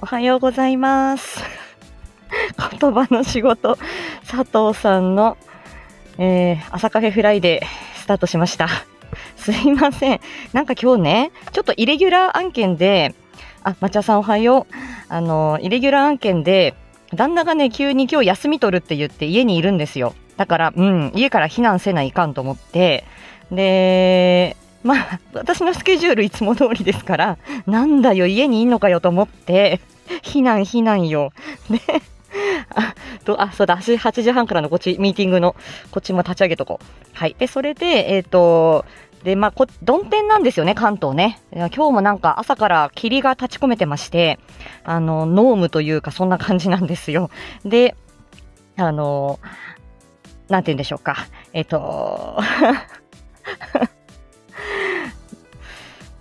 おはようございます。言葉の仕事、佐藤さんの、えー、朝カフェフライデースタートしました。すいません。なんか今日ね、ちょっとイレギュラー案件で、あ、抹茶さんおはよう。あの、イレギュラー案件で、旦那がね、急に今日休み取るって言って家にいるんですよ。だから、うん、家から避難せないかんと思って、で、まあ、私のスケジュールいつも通りですから、なんだよ、家にいんのかよと思って、避難、避難よ。で、あ、と、あ、そうだ、8時半からのこっち、ミーティングの、こっちも立ち上げとこう。はい。で、それで、えっ、と、で、まあ、こ、曇天なんですよね、関東ね。今日もなんか朝から霧が立ち込めてまして、あの、濃霧というか、そんな感じなんですよ。で、あの、なんて言うんでしょうか。えっ、と、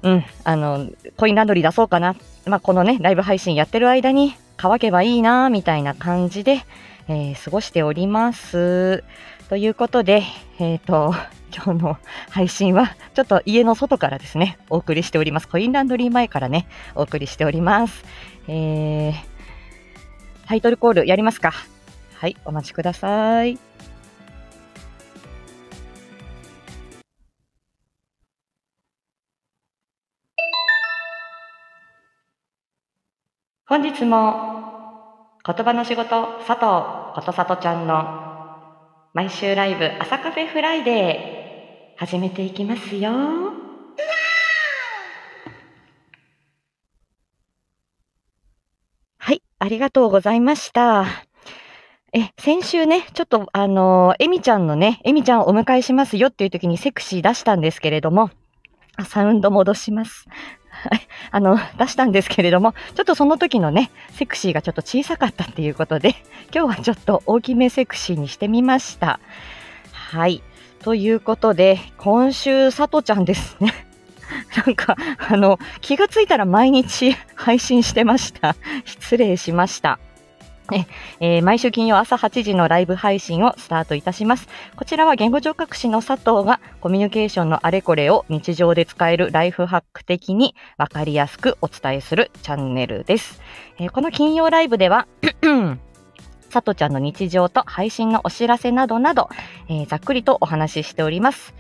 うん、あの、コインランドリー出そうかな。まあ、このね、ライブ配信やってる間に乾けばいいな、みたいな感じで、えー過ごしております。ということで、えっ、と、今日の配信は、ちょっと家の外からですね、お送りしております。コインランドリー前からね、お送りしております。えー、タイトルコールやりますか。はい、お待ちください。本日も言葉の仕事佐藤ことさとちゃんの毎週ライブ朝カフェフライデー始めていきますよ。はい、ありがとうございました。え、先週ね、ちょっとあのエミちゃんのね、エミちゃんをお迎えしますよっていう時にセクシー出したんですけれども、あサウンド戻します。あの、出したんですけれども、ちょっとその時のね、セクシーがちょっと小さかったっていうことで、今日はちょっと大きめセクシーにしてみました。はい。ということで、今週、さとちゃんですね。なんか、あの、気がついたら毎日配信してました。失礼しました。えー毎週金曜朝8時のライブ配信をスタートいたします。こちらは言語聴覚士の佐藤がコミュニケーションのあれこれを日常で使えるライフハック的にわかりやすくお伝えするチャンネルです。えーこの金曜ライブでは、佐藤ちゃんの日常と配信のお知らせなどなど、えーざっくりとお話ししております。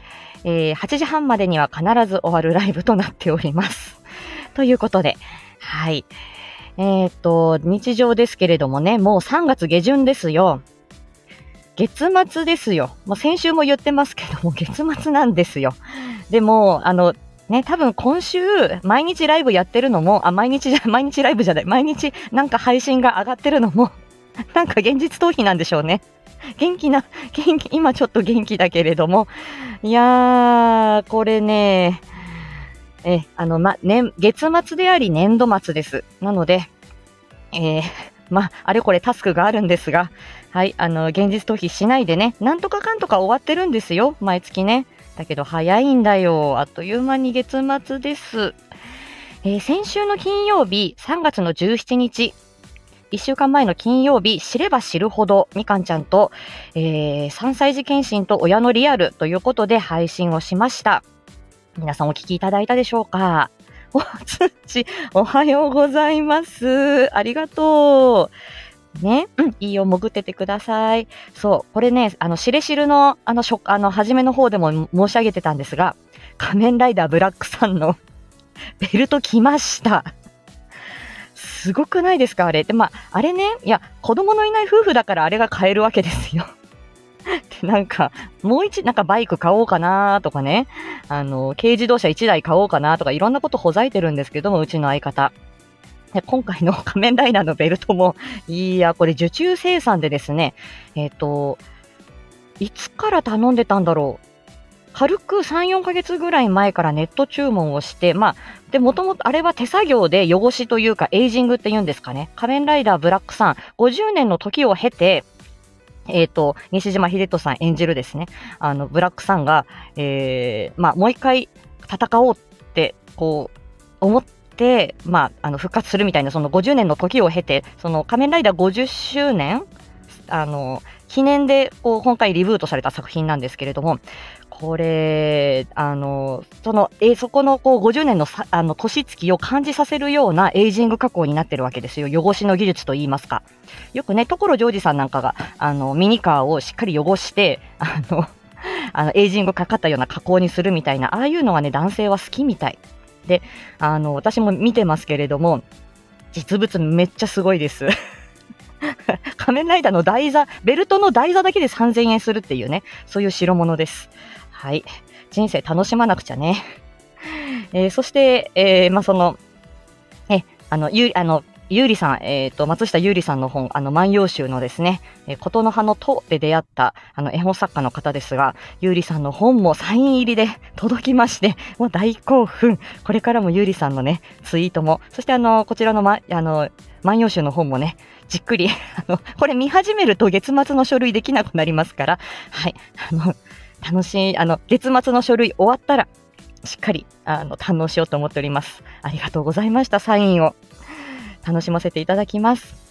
えー8時半までには必ず終わるライブとなっております。ということで、はい。えっ、と、日常ですけれどもね、もう3月下旬ですよ。月末ですよ。もう先週も言ってますけども、月末なんですよ。でも、あの、ね、多分今週、毎日ライブやってるのも、あ、毎日じゃ、毎日ライブじゃない、毎日なんか配信が上がってるのも、なんか現実逃避なんでしょうね。元気な、元気、今ちょっと元気だけれども、いやー、これね、え、あの、ま、年、月末であり年度末です。なので、えー、ま、あれこれタスクがあるんですが、はい、あの、現実逃避しないでね、なんとかかんとか終わってるんですよ、毎月ね。だけど早いんだよ。あっという間に月末です。えー先週の金曜日、3月の17日、1週間前の金曜日、知れば知るほど、みかんちゃんと、えー3歳児検診と親のリアルということで配信をしました。皆さんお聞きいただいたでしょうか？おつっち、おはようございます。ありがとう。ね、うん、いいよ、潜っててください。そう、これね、あの、しれしるの、あの、しょ、あの、初めの方でも申し上げてたんですが、仮面ライダーブラックさんの ベルト来ました。すごくないですか？あれ。で、まあ、あれね、いや、子供のいない夫婦だからあれが買えるわけですよ。なんか、もう一、なんかバイク買おうかなとかね、あの、軽自動車1台買おうかなとか、いろんなことほざいてるんですけども、うちの相方。で今回の 仮面ライダーのベルトも、いや、これ受注生産でですね、えっ、と、いつから頼んでたんだろう。軽く3、4ヶ月ぐらい前からネット注文をして、まあ、で、もともとあれは手作業で汚しというか、エイジングって言うんですかね。仮面ライダーブラックさん、50年の時を経て、えっ、と、西島秀人さん演じるですね、あの、ブラックさんが、えー、まあ、もう一回戦おうって、こう、思って、まあ、あの、復活するみたいな、その50年の時を経て、その仮面ライダー50周年あの、記念で、こう、今回リブートされた作品なんですけれども、これ、あの、その、えそこのこう50年のあの年月を感じさせるようなエイジング加工になってるわけですよ。汚しの技術と言いますか。よくね、所ジョージさんなんかが、あの、ミニカーをしっかり汚して、あの、あの、エイジングかかったような加工にするみたいな、ああいうのはね、男性は好きみたい。で、あの、私も見てますけれども、実物めっちゃすごいです。仮面ライダーの台座、ベルトの台座だけで3000円するっていうね、そういう代物です。はい。人生楽しまなくちゃね。えー、そして、えー、まあ、その、え、あの、ゆ、あの、ゆうりさん、えっ、ー、と、松下ゆうりさんの本、あの、万葉集のですね、えー、琴の葉の塔で出会った、あの、絵本作家の方ですが、ゆうりさんの本もサイン入りで 届きまして、もう大興奮。これからもゆうりさんのね、ツイートも、そしてあの、こちらのま、あの、万葉集の本もね、じっくり、あの、これ見始めると月末の書類できなくなりますから、はい、あの、楽しい、あの、月末の書類終わったら、しっかり、あの、堪能しようと思っております。ありがとうございました、サインを。楽しませていただきます。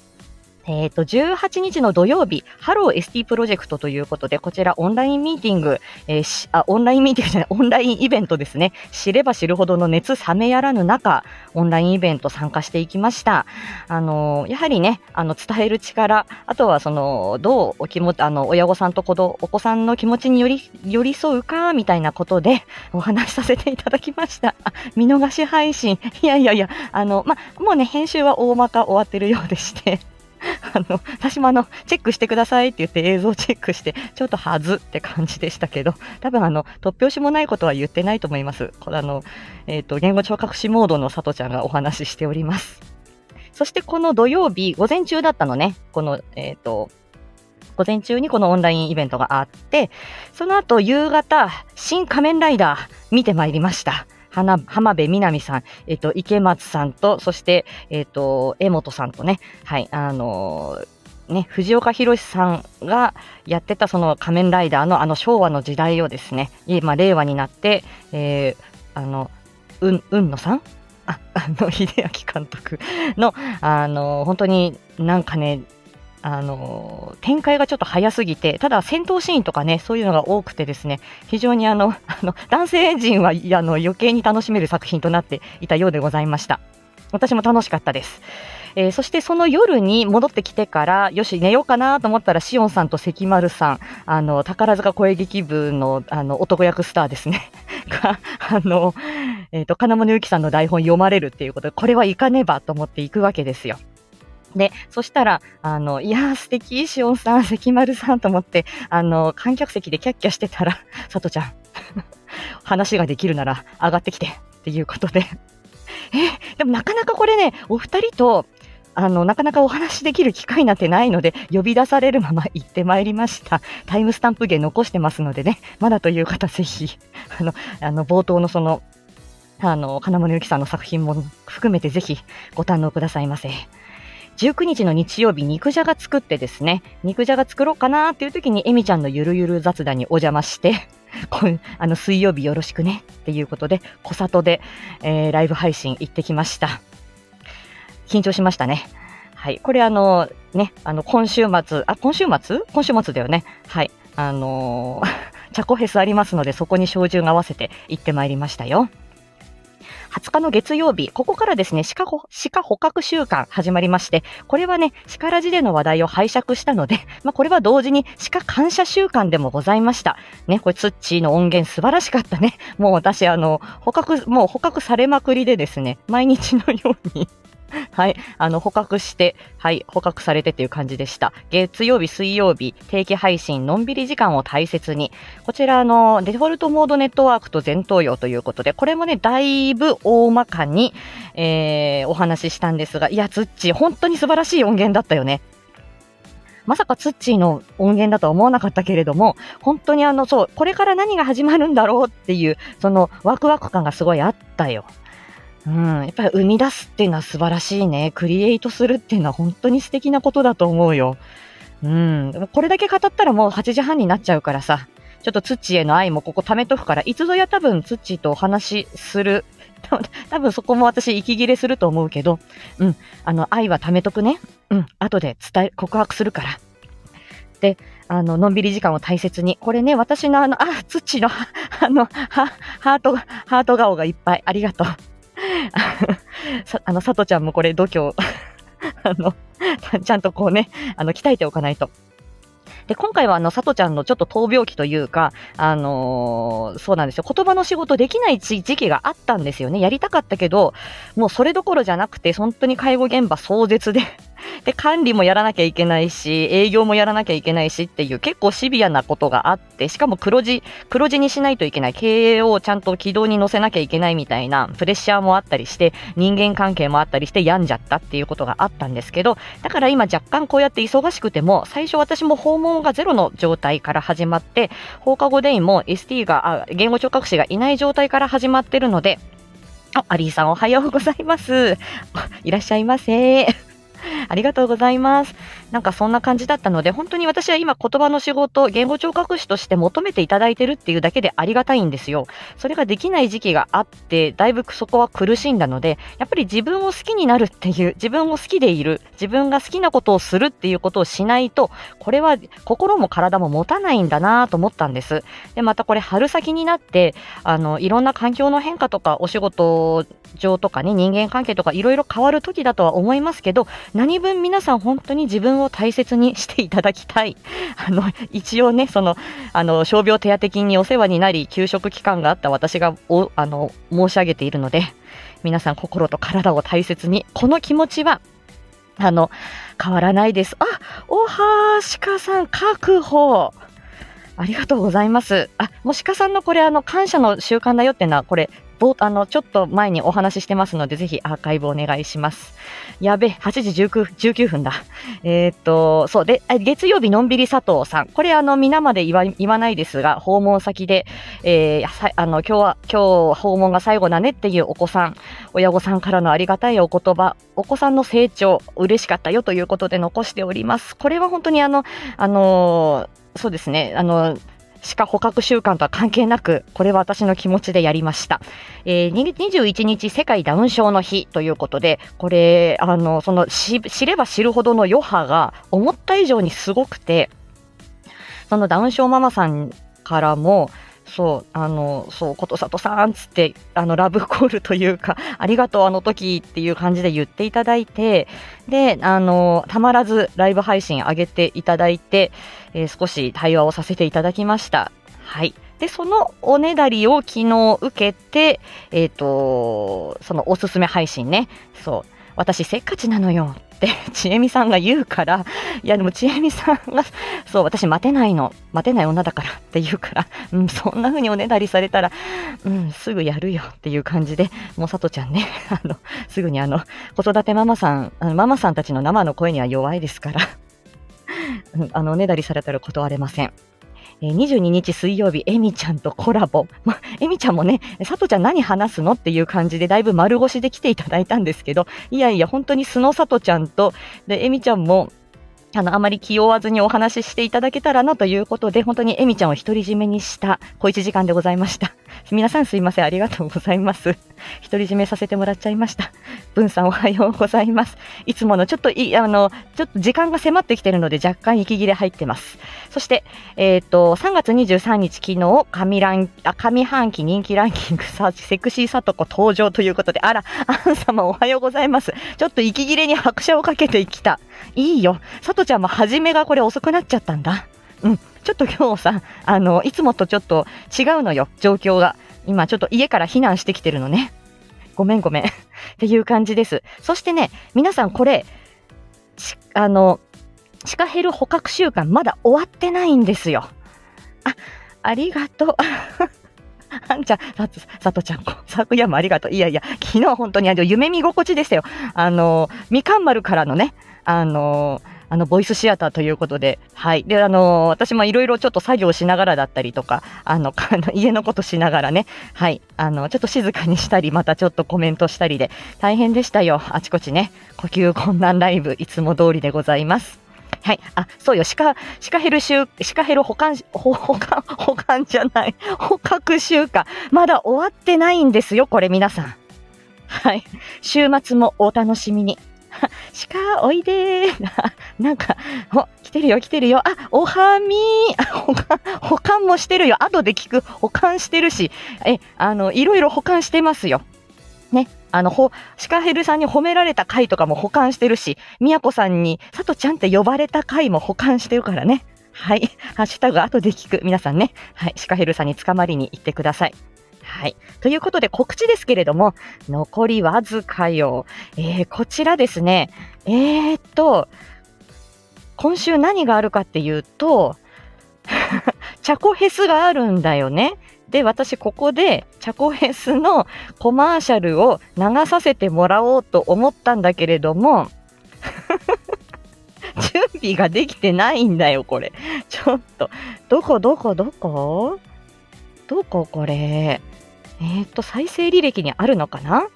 えっ、ー、と、18日の土曜日、ハロー ST プロジェクトということで、こちらオンラインミーティング、えー、あ、オンラインミーティングじゃない、オンラインイベントですね。知れば知るほどの熱冷めやらぬ中、オンラインイベント参加していきました。あのー、やはりね、あの、伝える力、あとはその、どうお気持ち、あの、親御さんと子供、お子さんの気持ちにより、寄り添うか、みたいなことでお話しさせていただきました。あ、見逃し配信。いやいやいや、あの、ま、もうね、編集は大まか終わってるようでして あの、私もあの、チェックしてくださいって言って映像チェックして、ちょっとはずって感じでしたけど、多分あの、突拍子もないことは言ってないと思います。これあの、えっ、ー、と、言語聴覚士モードのさとちゃんがお話ししております。そしてこの土曜日、午前中だったのね、この、えっ、ー、と、午前中にこのオンラインイベントがあって、その後夕方、新仮面ライダー見てまいりました。浜辺美波さん、えっ、と、池松さんと、そして、えっ、と、江本さんとね、はい、あのー、ね、藤岡弘さんがやってたその仮面ライダーのあの昭和の時代をですね、今、令和になって、えー、あの、うん、うんのさん？あ、あの、秀明監督の、あの、本当になんかね、あの、展開がちょっと早すぎて、ただ戦闘シーンとかね、そういうのが多くてですね、非常にあの、あの男性陣はあの余計に楽しめる作品となっていたようでございました。私も楽しかったです。えー、そしてその夜に戻ってきてから、よし、寝ようかなと思ったら、しおんさんと関丸さん、あの、宝塚声劇部の、あの、男役スターですね。が、あの、えっ、ー、と、金物ゆきさんの台本読まれるっていうことで、これはいかねばと思っていくわけですよ。で、そしたら、あの、いやー素敵、しおんさん、関丸さんと思って、あの、観客席でキャッキャしてたら、さとちゃん、話ができるなら上がってきて、っていうことで。え、でもなかなかこれね、お二人と、あの、なかなかお話しできる機会なんてないので、呼び出されるまま行ってまいりました。タイムスタンプ芸残してますのでね、まだという方ぜひ、あの、あの、冒頭のその、あの、金物ゆきさんの作品も含めてぜひご堪能くださいませ。19日の日曜日、肉じゃが作ってですね、肉じゃが作ろうかなっていう時に、エミちゃんのゆるゆる雑談にお邪魔して、あの、水曜日よろしくねっていうことで、小里で、えー、ライブ配信行ってきました。緊張しましたね。はい。これあの、ね、あの、今週末、あ、今週末？今週末だよね。はい。あのー、チャコフェスありますので、そこに照準合わせて行ってまいりましたよ。20日の月曜日、ここからですね、鹿鹿捕獲週間始まりまして、これはね、鹿ラジでの話題を拝借したので、まあ、これは同時に鹿感謝週間でもございました。ね、これツッチーの音源素晴らしかったね。もう私、あの、捕獲、もう捕獲されまくりでですね、毎日のように はい。あの、捕獲して、はい、捕獲されてっていう感じでした。月曜日、水曜日、定期配信、のんびり時間を大切に。こちら、の、デフォルトモードネットワークと前頭葉ということで、これもね、だいぶ大まかに、えー、お話ししたんですが、いや、ツッチー、本当に素晴らしい音源だったよね。まさかツッチーの音源だとは思わなかったけれども、本当にあの、そう、これから何が始まるんだろうっていう、そのワクワク感がすごいあったよ。うん、やっぱり生み出すっていうのは素晴らしいね。クリエイトするっていうのは本当に素敵なことだと思うよ。うん。これだけ語ったらもう8時半になっちゃうからさ、ちょっとツッチへの愛もここ貯めとくから、いつぞや多分ツッチとお話しする。多分そこも私息切れすると思うけど、うん。あの、愛は貯めとくね。うん。後で伝え、告白するから。して、あの、のんびり時間を大切に。これね、私のあの、あ、土の、あの、ハート、ハート顔がいっぱい。ありがとう。さ あの、さとちゃんもこれ、度胸、あの、ちゃんとこうね、あの、鍛えておかないと。で、今回はあの、さとちゃんのちょっと闘病期というか、あのーそうなんですよ。言葉の仕事できない時期があったんですよね。やりたかったけど、もうそれどころじゃなくて、本当に介護現場壮絶で、で、管理もやらなきゃいけないし、営業もやらなきゃいけないしっていう結構シビアなことがあって、しかも黒字、黒字にしないといけない、経営をちゃんと軌道に乗せなきゃいけないみたいなプレッシャーもあったりして、人間関係もあったりして病んじゃったっていうことがあったんですけど、だから今若干こうやって忙しくても、最初私も訪問がゼロの状態から始まって、放課後デイも ST が、あ言語聴覚士がいない状態から始まってるので、あ、アリーさんおはようございます。いらっしゃいませ。ありがとうございます。なんかそんな感じだったので、本当に私は今言葉の仕事、言語聴覚士として求めていただいてるっていうだけでありがたいんですよ。それができない時期があって、だいぶそこは苦しんだので、やっぱり自分を好きになるっていう、自分を好きでいる、自分が好きなことをするっていうことをしないと、これは心も体も持たないんだなと思ったんです。で、またこれ春先になって、あの、いろんな環境の変化とか、お仕事上とかね、人間関係とかいろいろ変わる時だとは思いますけど、何分皆さん本当に自分を大切にしていただきたい。あの、一応ね、その、あの、傷病手当金にお世話になり、休職期間があった私が、お、あの、申し上げているので、皆さん心と体を大切に、この気持ちは、あの、変わらないです。あ、おはーしかさん、確保。ありがとうございます。あ、もしかさんのこれ、あの、感謝の習慣だよっていうのは、これ、あの、ちょっと前にお話ししてますので、ぜひアーカイブお願いします。やべ、8時19 19分だ。えーっと、そう、で、月曜日のんびり佐藤さん。これ、あの、皆まで言わ言わないですが、訪問先で、えーあの、今日は、今日訪問が最後だねっていうお子さん、親御さんからのありがたいお言葉、お子さんの成長、嬉しかったよということで残しております。これは本当にあの、あのーそうですね、あの鹿捕獲習慣とは関係なく、これは私の気持ちでやりました。えー、21日世界ダウン症の日ということで、これ、あの、そのし知れば知るほどの余波が思った以上にすごくて、そのダウン症ママさんからも、そう、あの、そう、ことさとさんつって、あの、ラブコールというか、ありがとう、あの時っていう感じで言っていただいて、で、あの、たまらずライブ配信上げていただいて、えー少し対話をさせていただきました。はい。で、そのおねだりを昨日受けて、えっ、と、そのおすすめ配信ね、そう、私せっかちなのよって、ちえみさんが言うから、いやでもちえみさんが、そう、私待てないの、待てない女だからって言うから、うん、そんな風におねだりされたら、うん、すぐやるよっていう感じで、もうさとちゃんね、あの、すぐにあの、子育てママさん、あのママさんたちの生の声には弱いですから、あの、おねだりされたら断れません。え22日水曜日、エミちゃんとコラボ。ま、エミちゃんもね、さとちゃん何話すのっていう感じで、だいぶ丸腰で来ていただいたんですけど、いやいや、本当に素のさとちゃんと、で、エミちゃんも、あの、あまり気負わずにお話ししていただけたらなということで、本当にエミちゃんを独り占めにした小一時間でございました。皆さんすいません、ありがとうございます。独り占めさせてもらっちゃいました。文さんおはようございます。いつものちょっとい、あの、ちょっと時間が迫ってきてるので若干息切れ入ってます。そして、えっ、と、3月23日昨日、上ラン、あ、上半期人気ランキングさ、セクシーさとこ登場ということで、あら、アン様おはようございます。ちょっと息切れに拍車をかけてきた。いいよ。さとちゃんも初めがこれ遅くなっちゃったんだ。うん。ちょっと今日さ、あの、いつもとちょっと違うのよ、状況が。今ちょっと家から避難してきてるのね。ごめんごめん。っていう感じです。そしてね、皆さんこれ、あの、シカヘル捕獲習慣まだ終わってないんですよ。あ、ありがとう。あんちゃん、さつ、さとちゃん、昨夜もありがとう。いやいや、昨日本当にあの夢見心地でしたよ。あの、みかん丸からのね、あの、あの、ボイスシアターということで、はい。で、あの、私もいろいろちょっと作業しながらだったりとか、あの、家のことしながらね、はい。あの、ちょっと静かにしたり、またちょっとコメントしたりで、大変でしたよ。あちこちね、呼吸困難ライブ、いつも通りでございます。はい。あ、そうよ。シカ、シカヘル習、シカヘル保管、保管、保管じゃない。捕獲習慣。まだ終わってないんですよ。これ皆さん。はい。週末もお楽しみに。シカ、おいでー。なんか、お、来てるよ、来てるよ。あ、おはみー。保管、保管もしてるよ。後で聞く。保管してるし。え、あの、いろいろ保管してますよ。ね。あの、ほ、シカヘルさんに褒められた回とかも保管してるし、みやこさんに、さとちゃんって呼ばれた回も保管してるからね。はい。ハッシュタグ後で聞く。皆さんね。はい。シカヘルさんに捕まりに行ってください。はい。ということで告知ですけれども、残りわずかよ。えー、こちらですね。えー、っと、今週何があるかっていうと、チャコヘスがあるんだよね。で、私ここでチャコヘスのコマーシャルを流させてもらおうと思ったんだけれども、準備ができてないんだよ、これ。ちょっと。どこどこどこ？どここれ？えっ、ー、と、再生履歴にあるのかな？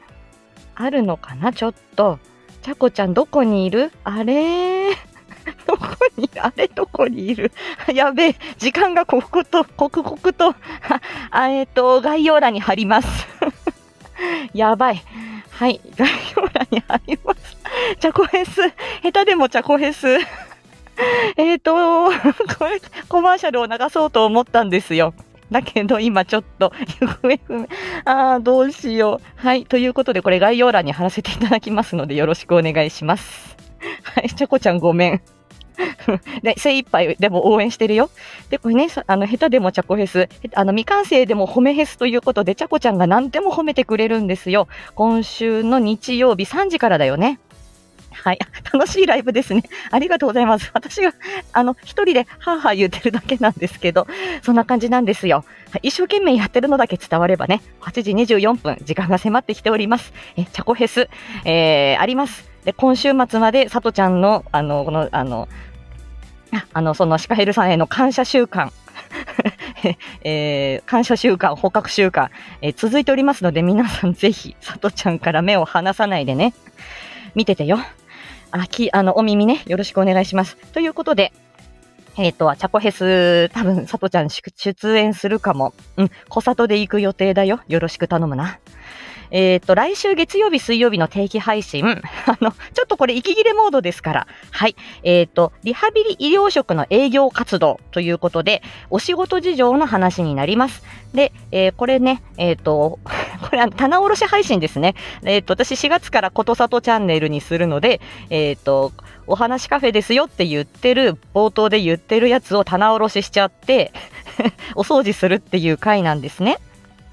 あるのかな？ちょっと。ちゃこちゃんどこにいる？あれ どこに、あれどこにいる？やべえ、時間が刻々と、刻々と、あえっ、ー、と、概要欄に貼ります。やばい。はい、概要欄に貼ります。チャコフェス、下手でもチャコフェス。えっと、これ、コマーシャルを流そうと思ったんですよ。だけど今ちょっと行方不明。ああ、どうしよう。はい。ということで、これ概要欄に貼らせていただきますので、よろしくお願いします。はい。ちゃこちゃんごめん。で、精一杯でも応援してるよ。で、これね、あの、下手でもチャコフェス、あの、未完成でも褒めフェスということで、チャコちゃんが何でも褒めてくれるんですよ。今週の日曜日3時からだよね。はい。楽しいライブですね。ありがとうございます。私が、あの、一人でハーハー言ってるだけなんですけど、そんな感じなんですよ。一生懸命やってるのだけ伝わればね、8時24分、時間が迫ってきております。え、チャコフェス、えー、あります。で、今週末まで、さとちゃんの、あの、この、あの、あの、そのシカヘルさんへの感謝週間、えー、感謝週間、捕獲週間、えー、続いておりますので、皆さんぜひ、さとちゃんから目を離さないでね、見ててよ。あ、き、あの、お耳ね、よろしくお願いします。ということで、えっ、ー、と、チャコヘス、多分、さとちゃん出演するかも。うん、小里で行く予定だよ。よろしく頼むな。えっ、ー、と、来週月曜日、水曜日の定期配信、あの、ちょっとこれ息切れモードですから、はい。えっ、ー、と、リハビリ医療職の営業活動ということで、お仕事事情の話になります。で、えー、これね、えっ、と、これ、棚卸し配信ですね。えっ、と、私4月からことさとチャンネルにするので、えっ、と、お話カフェですよって言ってる、冒頭で言ってるやつを棚卸ししちゃって、お掃除するっていう回なんですね。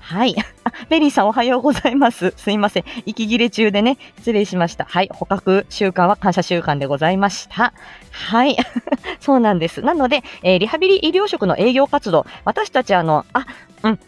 はい。ベリーさんおはようございます。すいません。息切れ中でね、失礼しました。はい。捕獲週間は感謝週間でございました。はい。そうなんです。なので、えー、リハビリ医療職の営業活動、私たちあの、あ、うん、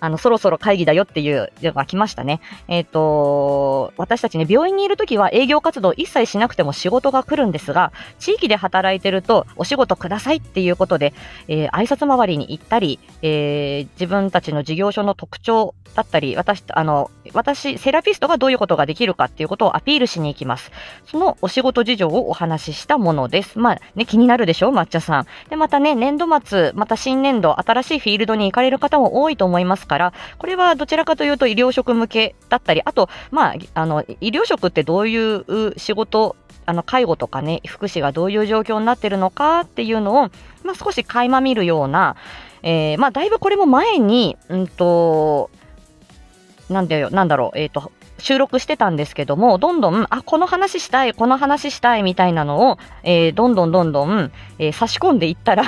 あの、そろそろ会議だよっていうのが来ましたね。えっ、ー、と、私たちね、病院にいるときは営業活動一切しなくても仕事が来るんですが、地域で働いてるとお仕事くださいっていうことで、えー、挨拶回りに行ったり、えー、自分たちの事業所の特徴だったり、私、あの、私、セラピストがどういうことができるかっていうことをアピールしに行きます。そのお仕事事情をお話ししたものです。まあ、ね、気になるでしょ？う抹茶さん。で、またね、年度末、また新年度、新しいフィールドに行かれる方も多いと思いますから、これはどちらかというと医療職向けだったり、あと、まあ、あの、医療職ってどういう仕事、あの、介護とかね、福祉がどういう状況になってるのかっていうのを、まあ、少し垣間見るような、えー、まあ、だいぶこれも前に、うんと、なんだよ、なんだろう、えっ、ー、と、収録してたんですけども、どんどん、あ、この話したい、この話したいみたいなのを、えー、どんどんどんどん、えー、差し込んでいったら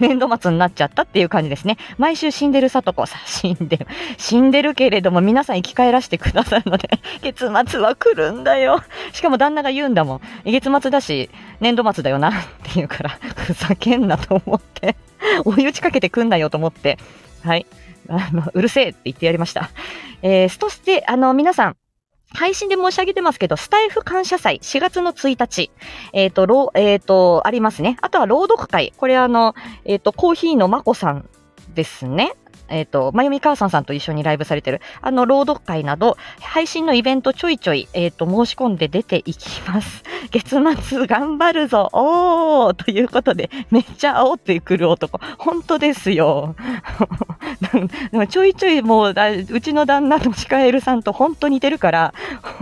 年度末になっちゃったっていう感じですね。毎週死んでるさとこさ、死んでる。死んでるけれども皆さん生き返らせてくださるので、月末は来るんだよ。しかも旦那が言うんだもん。月末だし、年度末だよなって言うから、ふざけんなと思って、追い打ちかけてくんなよと思って、はい。あの、うるせえって言ってやりました。えー、そして、あの、皆さん、配信で申し上げてますけど、スタイフ感謝祭4月の1日、えっ、ー、と、ろえっ、ー、と、ありますね。あとは朗読会。これあの、えっ、ー、と、コーヒーのまこさんですね。えっ、ー、と、まゆみかわさんさんと一緒にライブされてる、あの、朗読会など、配信のイベントちょいちょい、えっ、ー、と、申し込んで出ていきます。月末頑張るぞおーということで、めっちゃ煽ってくる男。本当ですよ。でもちょいちょいもう、うちの旦那のシカエルさんと本当似てるから、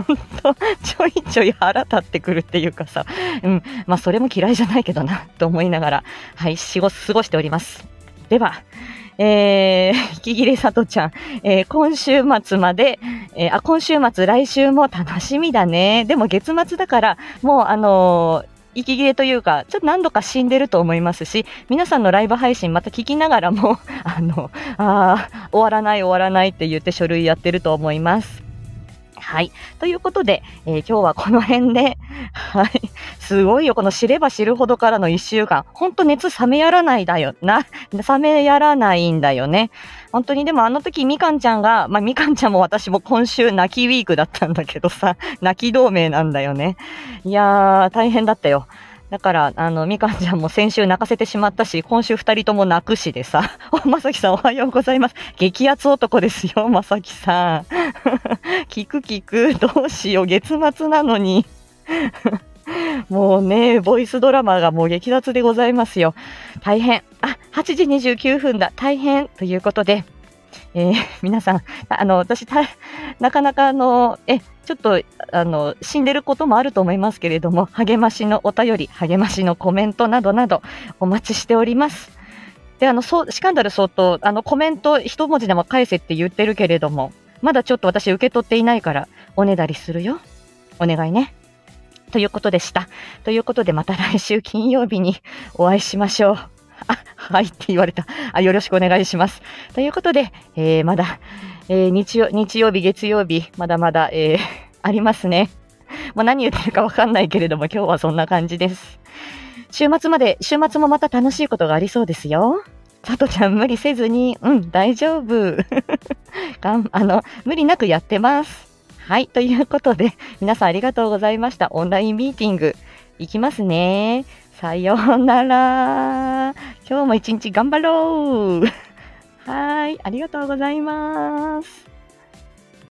本当ちょいちょい腹立ってくるっていうかさ、うん、まあそれも嫌いじゃないけどな、と思いながら、はい、過ご過ごしております。では、えー、息切れさとちゃん、えー、今週末まで、えー、あ、今週末、来週も楽しみだね。でも月末だから、もうあのー息切れというか、ちょっと何度か死んでると思いますし、皆さんのライブ配信また聞きながらも、あの、ああ、終わらない終わらないって言って書類やってると思います。はい。ということで、えー、今日はこの辺で、はい。すごいよ、この知れば知るほどからの一週間。ほんと熱冷めやらないだよな。冷めやらないんだよね。本当にでもあの時みかんちゃんが、まあみかんちゃんも私も今週泣きウィークだったんだけどさ、泣き同盟なんだよね。いやー、大変だったよ。だから、あの、みかんちゃんも先週泣かせてしまったし、今週二人とも泣くしでさ、お、まさきさんおはようございます。激アツ男ですよ、まさきさん。聞く聞く、どうしよう、月末なのに。もうね、ボイスドラマがもう激アツでございますよ。大変。あ、8時29分だ。大変。ということで、えー、皆さん、あの、私、なかなかあの、え、ちょっと、あの、死んでることもあると思いますけれども、励ましのお便り、励ましのコメントなどなど、お待ちしております。で、あの、そう、シカンダル相当、あの、コメント一文字でも返せって言ってるけれども、まだちょっと私受け取っていないから、おねだりするよ。お願いね。ということでした。ということで、また来週金曜日にお会いしましょう。あ、はいって言われた。あ、よろしくお願いします。ということで、えー、まだ、えー、日曜、日曜日、月曜日、まだまだ、えー、ありますね。もう何言ってるかわかんないけれども、今日はそんな感じです。週末まで、週末もまた楽しいことがありそうですよ。さとちゃん無理せずに、うん、大丈夫。がん、あの、無理なくやってます。はい、ということで、皆さんありがとうございました。オンラインミーティング、いきますね。さようなら。今日も一日頑張ろう。はい、ありがとうございます。